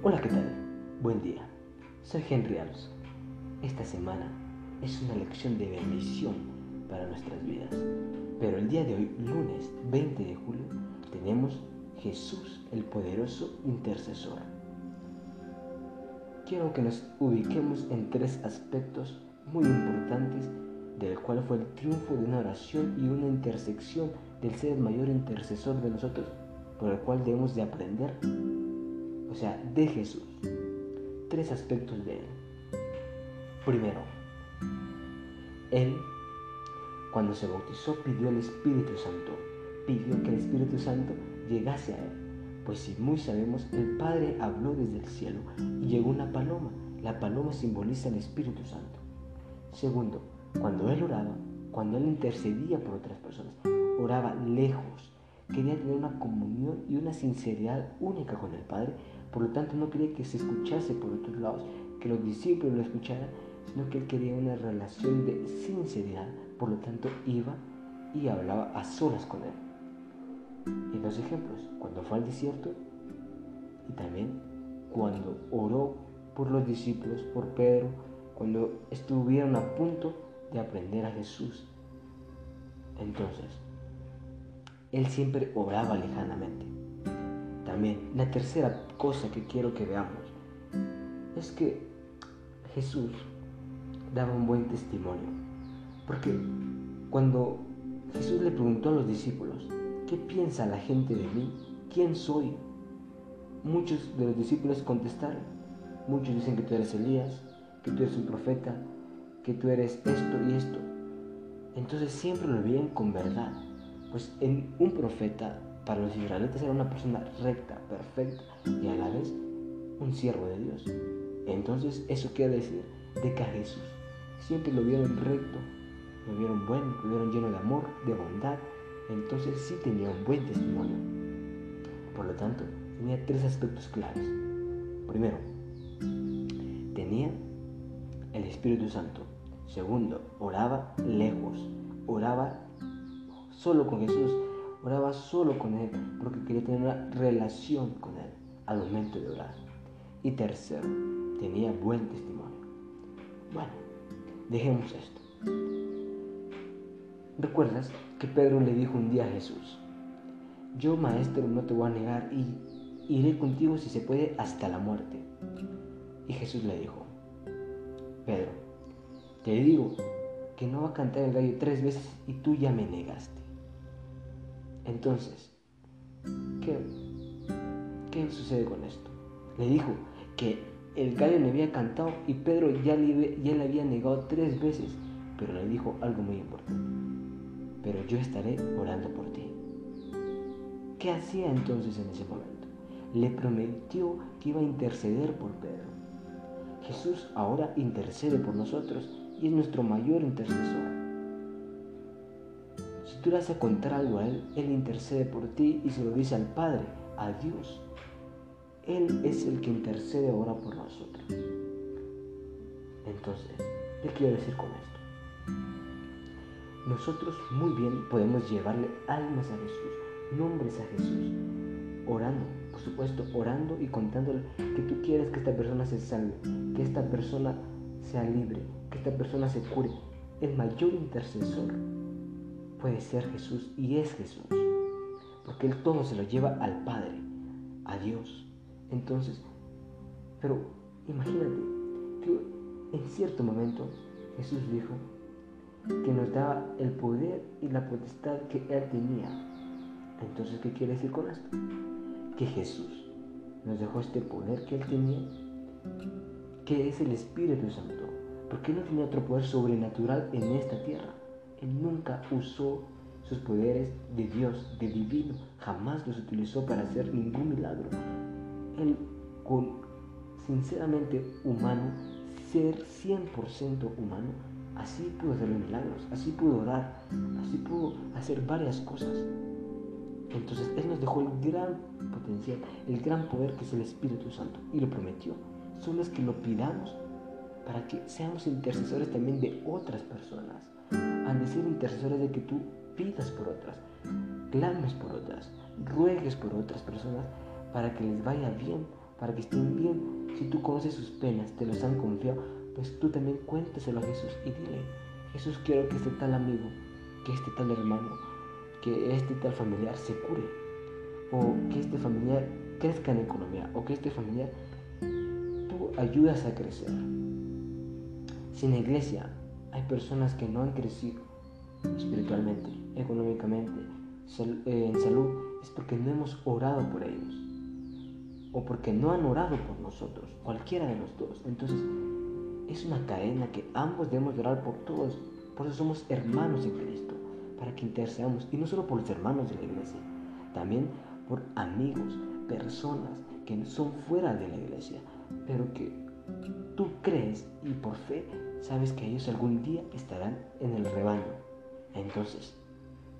Hola, ¿qué tal? Buen día. Soy Henry Alonso. Esta semana es una lección de bendición para nuestras vidas. Pero el día de hoy, lunes 20 de julio, tenemos Jesús, el poderoso intercesor. Quiero que nos ubiquemos en tres aspectos muy importantes del cual fue el triunfo de una oración y una intersección del ser mayor intercesor de nosotros, por el cual debemos de aprender o sea, de Jesús. Tres aspectos de Él. Primero, Él, cuando se bautizó, pidió el Espíritu Santo. Pidió que el Espíritu Santo llegase a Él. Pues si muy sabemos, el Padre habló desde el cielo y llegó una paloma. La paloma simboliza el Espíritu Santo. Segundo, cuando Él oraba, cuando Él intercedía por otras personas, oraba lejos. Quería tener una comunión y una sinceridad única con el Padre por lo tanto, no quería que se escuchase por otros lados, que los discípulos lo escucharan, sino que él quería una relación de sinceridad. Por lo tanto, iba y hablaba a solas con él. Y dos ejemplos, cuando fue al desierto y también cuando oró por los discípulos, por Pedro, cuando estuvieron a punto de aprender a Jesús. Entonces, él siempre oraba lejanamente. La tercera cosa que quiero que veamos es que Jesús daba un buen testimonio. Porque cuando Jesús le preguntó a los discípulos, ¿qué piensa la gente de mí? ¿Quién soy? Muchos de los discípulos contestaron. Muchos dicen que tú eres Elías, que tú eres un profeta, que tú eres esto y esto. Entonces siempre lo veían con verdad. Pues en un profeta para los israelitas era una persona recta, perfecta y a la vez un siervo de Dios. Entonces eso quiere decir de que a Jesús siempre lo vieron recto, lo vieron bueno, lo vieron lleno de amor, de bondad. Entonces sí tenía un buen testimonio. Por lo tanto, tenía tres aspectos claves. Primero, tenía el Espíritu Santo. Segundo, oraba lejos, oraba solo con Jesús Oraba solo con Él porque quería tener una relación con Él al momento de orar. Y tercero, tenía buen testimonio. Bueno, dejemos esto. ¿Recuerdas que Pedro le dijo un día a Jesús, yo maestro no te voy a negar y iré contigo si se puede hasta la muerte? Y Jesús le dijo, Pedro, te digo que no va a cantar el gallo tres veces y tú ya me negaste. Entonces, ¿qué, ¿qué sucede con esto? Le dijo que el gallo le había cantado y Pedro ya le, ya le había negado tres veces, pero le dijo algo muy importante. Pero yo estaré orando por ti. ¿Qué hacía entonces en ese momento? Le prometió que iba a interceder por Pedro. Jesús ahora intercede por nosotros y es nuestro mayor intercesor. Si tú le vas a contar algo a Él, Él intercede por ti y se lo dice al Padre, a Dios. Él es el que intercede ahora por nosotros. Entonces, ¿qué quiero decir con esto? Nosotros muy bien podemos llevarle almas a Jesús, nombres a Jesús, orando, por supuesto, orando y contándole que tú quieres que esta persona se salve, que esta persona sea libre, que esta persona se cure. El mayor intercesor puede ser Jesús y es Jesús. Porque Él todo se lo lleva al Padre, a Dios. Entonces, pero imagínate que en cierto momento Jesús dijo que nos daba el poder y la potestad que Él tenía. Entonces, ¿qué quiere decir con esto? Que Jesús nos dejó este poder que Él tenía, que es el Espíritu Santo, porque Él no tenía otro poder sobrenatural en esta tierra. Él nunca usó sus poderes de Dios, de divino, jamás los utilizó para hacer ningún milagro. Él, con sinceramente humano, ser 100% humano, así pudo hacer los milagros, así pudo orar, así pudo hacer varias cosas. Entonces Él nos dejó el gran potencial, el gran poder que es el Espíritu Santo y lo prometió. Solo es que lo pidamos para que seamos intercesores también de otras personas han de ser intercesores de que tú pidas por otras, clames por otras, ruegues por otras personas para que les vaya bien, para que estén bien. Si tú conoces sus penas, te los han confiado, pues tú también cuéntaselo a Jesús y dile, Jesús quiero que este tal amigo, que este tal hermano, que este tal familiar se cure, o que este familiar crezca en economía, o que este familiar tú ayudas a crecer. Sin iglesia hay personas que no han crecido espiritualmente, económicamente, eh, en salud, es porque no hemos orado por ellos o porque no han orado por nosotros, cualquiera de los. Entonces, es una cadena que ambos debemos orar por todos. Por eso somos hermanos en Cristo, para que intercedamos, y no solo por los hermanos de la iglesia, también por amigos, personas que son fuera de la iglesia, pero que tú crees y por fe sabes que ellos algún día estarán en el rebaño. Entonces,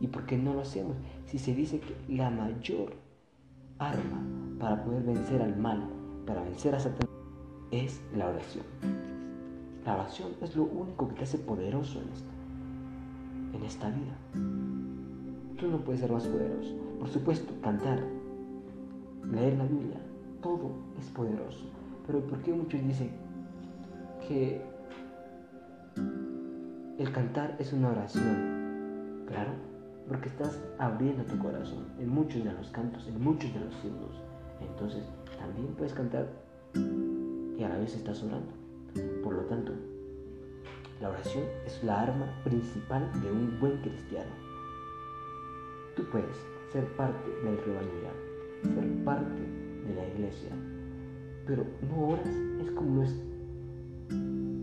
¿y por qué no lo hacemos? Si se dice que la mayor arma para poder vencer al mal, para vencer a Satanás, es la oración. La oración es lo único que te hace poderoso en esta, en esta vida. Tú no puedes ser más poderoso. Por supuesto, cantar, leer la Biblia, todo es poderoso. Pero ¿por qué muchos dicen que el cantar es una oración? Claro, porque estás abriendo tu corazón en muchos de los cantos, en muchos de los himnos. Entonces, también puedes cantar y a la vez estás orando. Por lo tanto, la oración es la arma principal de un buen cristiano. Tú puedes ser parte del rebaño ya, ser parte de la iglesia, pero no oras es como es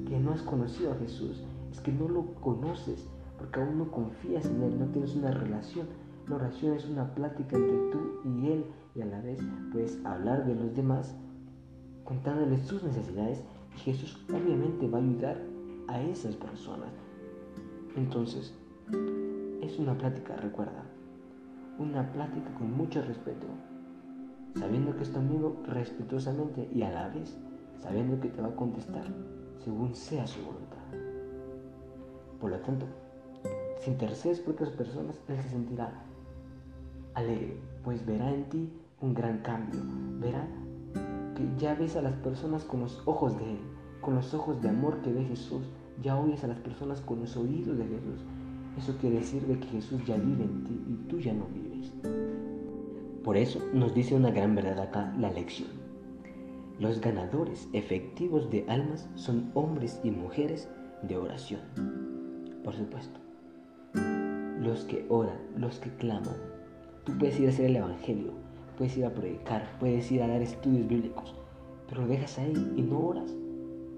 que no has conocido a Jesús, es que no lo conoces porque aún no confías en Él, no tienes una relación. La oración es una plática entre tú y Él y a la vez puedes hablar de los demás contándoles sus necesidades Jesús obviamente va a ayudar a esas personas. Entonces, es una plática, recuerda, una plática con mucho respeto, sabiendo que es tu amigo respetuosamente y a la vez sabiendo que te va a contestar según sea su voluntad. Por lo tanto, si intercedes por otras personas, Él se sentirá alegre, pues verá en ti un gran cambio, verá que ya ves a las personas con los ojos de Él, con los ojos de amor que ve Jesús, ya oyes a las personas con los oídos de Jesús. Eso quiere decir de que Jesús ya vive en ti y tú ya no vives. Por eso nos dice una gran verdad acá la lección. Los ganadores efectivos de almas son hombres y mujeres de oración. Por supuesto. Los que oran, los que claman. Tú puedes ir a hacer el Evangelio, puedes ir a predicar, puedes ir a dar estudios bíblicos, pero lo dejas ahí y no oras.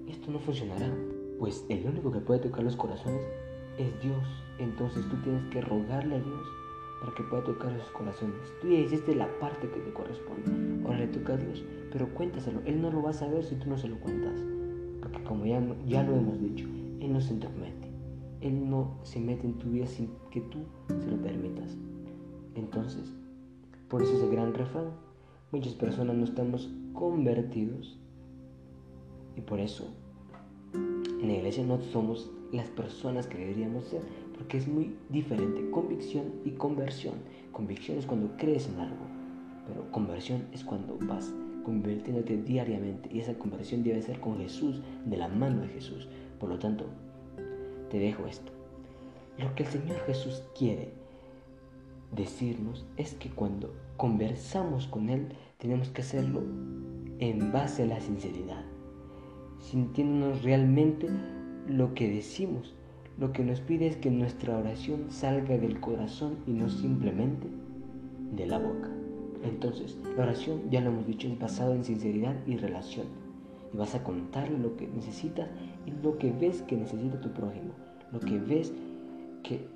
Esto no funcionará, pues el único que puede tocar los corazones es Dios. Entonces tú tienes que rogarle a Dios para que pueda tocar esos corazones. Tú ya hiciste la parte que te corresponde. Ahora le toca a Dios, pero cuéntaselo. Él no lo va a saber si tú no se lo cuentas. Porque como ya, ya lo hemos dicho, Él no se entromete. Él no se mete en tu vida sin que tú se lo permitas. Entonces, por eso ese gran refrán. Muchas personas no estamos convertidos y por eso en la iglesia no somos las personas que deberíamos ser, porque es muy diferente convicción y conversión. Convicción es cuando crees en algo, pero conversión es cuando vas convirtiéndote diariamente y esa conversión debe ser con Jesús, de la mano de Jesús. Por lo tanto, te dejo esto. Lo que el Señor Jesús quiere decirnos es que cuando conversamos con Él tenemos que hacerlo en base a la sinceridad, sintiéndonos realmente lo que decimos. Lo que nos pide es que nuestra oración salga del corazón y no simplemente de la boca. Entonces, la oración, ya lo hemos dicho, es basada en sinceridad y relación. Y vas a contarle lo que necesitas lo que ves que necesita tu prójimo. Lo que ves que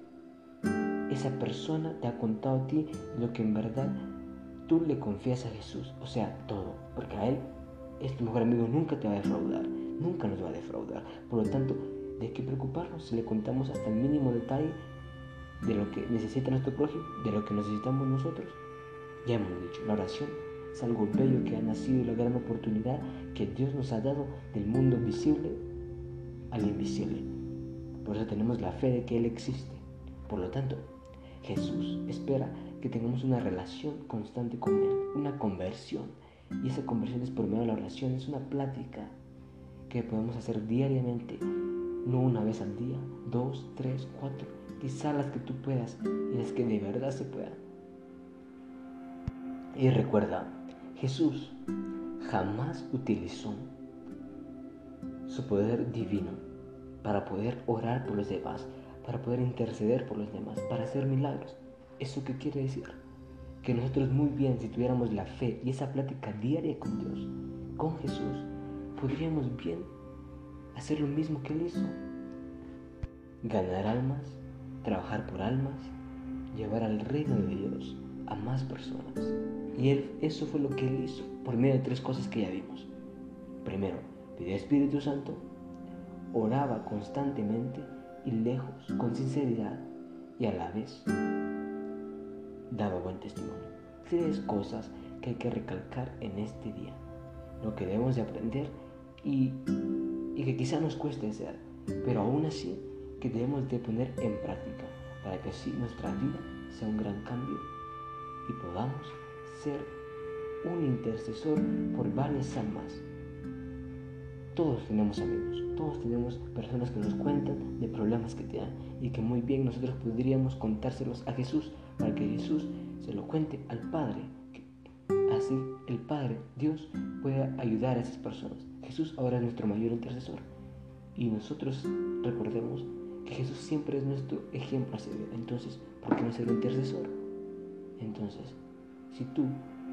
esa persona te ha contado a ti lo que en verdad tú le confías a Jesús, o sea, todo, porque a Él, este mejor amigo, nunca te va a defraudar, nunca nos va a defraudar. Por lo tanto, ¿de qué preocuparnos si le contamos hasta el mínimo detalle de lo que necesita nuestro prójimo, de lo que necesitamos nosotros? Ya hemos dicho, la oración es algo bello que ha nacido y la gran oportunidad que Dios nos ha dado del mundo visible al invisible. Por eso tenemos la fe de que Él existe. Por lo tanto, Jesús espera que tengamos una relación constante con Él, una conversión. Y esa conversión es por medio de la oración, es una plática que podemos hacer diariamente, no una vez al día, dos, tres, cuatro, quizás las que tú puedas y las que de verdad se puedan. Y recuerda, Jesús jamás utilizó su poder divino para poder orar por los demás, para poder interceder por los demás, para hacer milagros. ¿Eso qué quiere decir? Que nosotros muy bien, si tuviéramos la fe y esa plática diaria con Dios, con Jesús, podríamos bien hacer lo mismo que Él hizo. Ganar almas, trabajar por almas, llevar al reino de Dios a más personas. Y eso fue lo que Él hizo por medio de tres cosas que ya vimos. Primero, pidió Espíritu Santo, oraba constantemente y lejos, con sinceridad y a la vez daba buen testimonio. Tres cosas que hay que recalcar en este día. Lo que debemos de aprender y, y que quizá nos cueste hacer, pero aún así que debemos de poner en práctica para que así nuestra vida sea un gran cambio y podamos ser un intercesor por varias almas. Todos tenemos amigos, todos tenemos personas que nos cuentan de problemas que tienen y que muy bien nosotros podríamos contárselos a Jesús para que Jesús se lo cuente al Padre. Así el Padre, Dios, pueda ayudar a esas personas. Jesús ahora es nuestro mayor intercesor. Y nosotros recordemos que Jesús siempre es nuestro ejemplo a seguir. Entonces, ¿por qué no ser intercesor? Entonces, si tú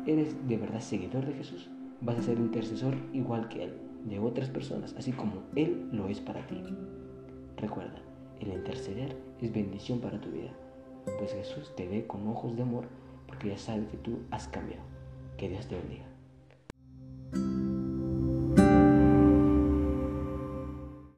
eres de verdad seguidor de Jesús, vas a ser intercesor igual que Él, de otras personas, así como Él lo es para ti. Recuerda, el interceder es bendición para tu vida, pues Jesús te ve con ojos de amor porque ya sabe que tú has cambiado. Que Dios te bendiga.